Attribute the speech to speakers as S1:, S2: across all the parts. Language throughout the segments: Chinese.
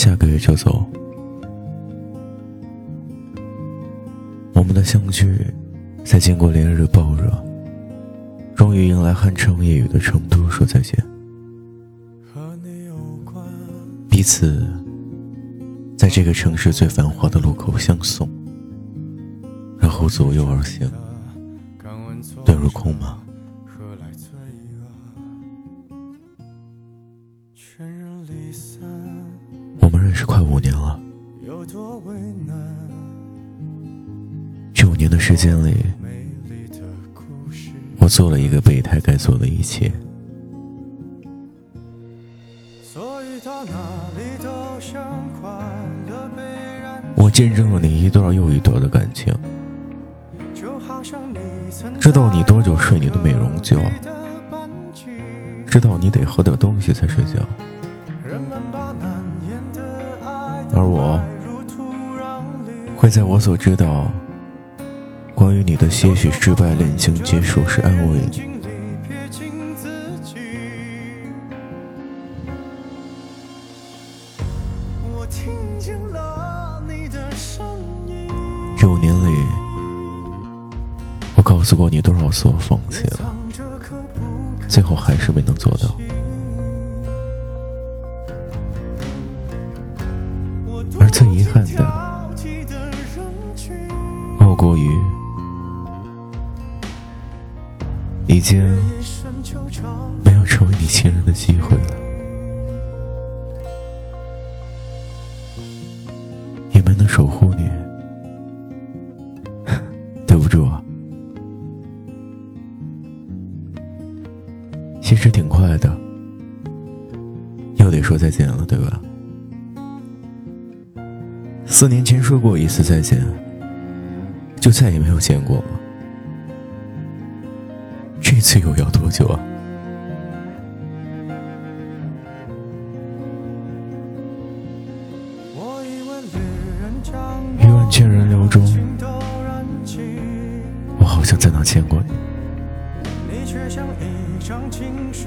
S1: 下个月就走。我们的相聚，在经过连日暴热，终于迎来酣畅夜雨的成都说再见。彼此在这个城市最繁华的路口相送，然后左右而行，遁入空茫。我们认识快五年了，这五年的时间里，我做了一个备胎该做的一切。我见证了你一段又一段的感情，知道你多久睡你的美容觉，知道你得喝点东西才睡觉。而我会在我所知道关于你的些许失败恋情结束时安慰你。这五年里，我告诉过你多少次我放弃了，最后还是没能做到。而最遗憾的，莫过于已经没有成为你亲人的机会了，也没能守护你，对不住啊。其实挺快的，又得说再见了，对吧？四年前说过一次再见，就再也没有见过了。这次又要多久啊？一万千人流中，我好像在哪见过你。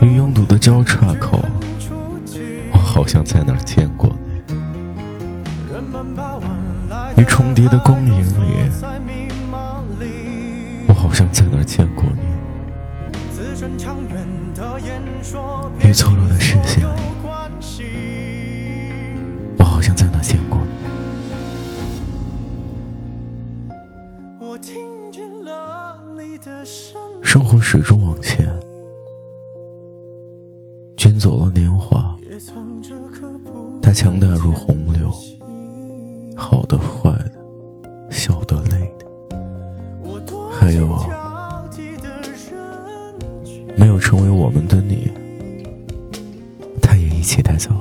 S1: 于拥堵的交叉口，我好像在哪见过。于重叠的光影里，我好像在哪儿见过你；于错落的视线里，我好像在哪儿见过你。生活始终往前，卷走了年华，它强大如洪流。好的，坏的，笑的，累的，还有没有成为我们的你，他也一起带走。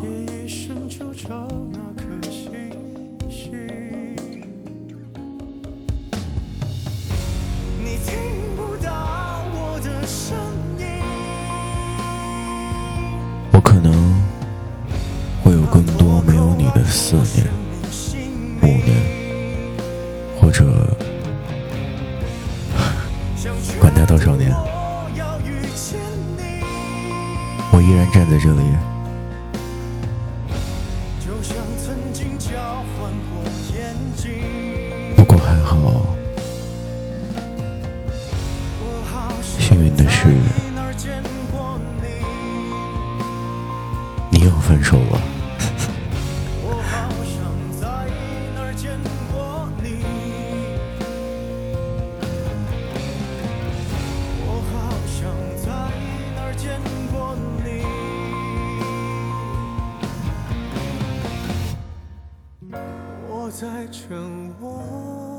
S1: 我可能会有更多没有你的思念。五年，或者管他多少年，我依然站在这里。不过还好，幸运的是，你又分手了。我在劝我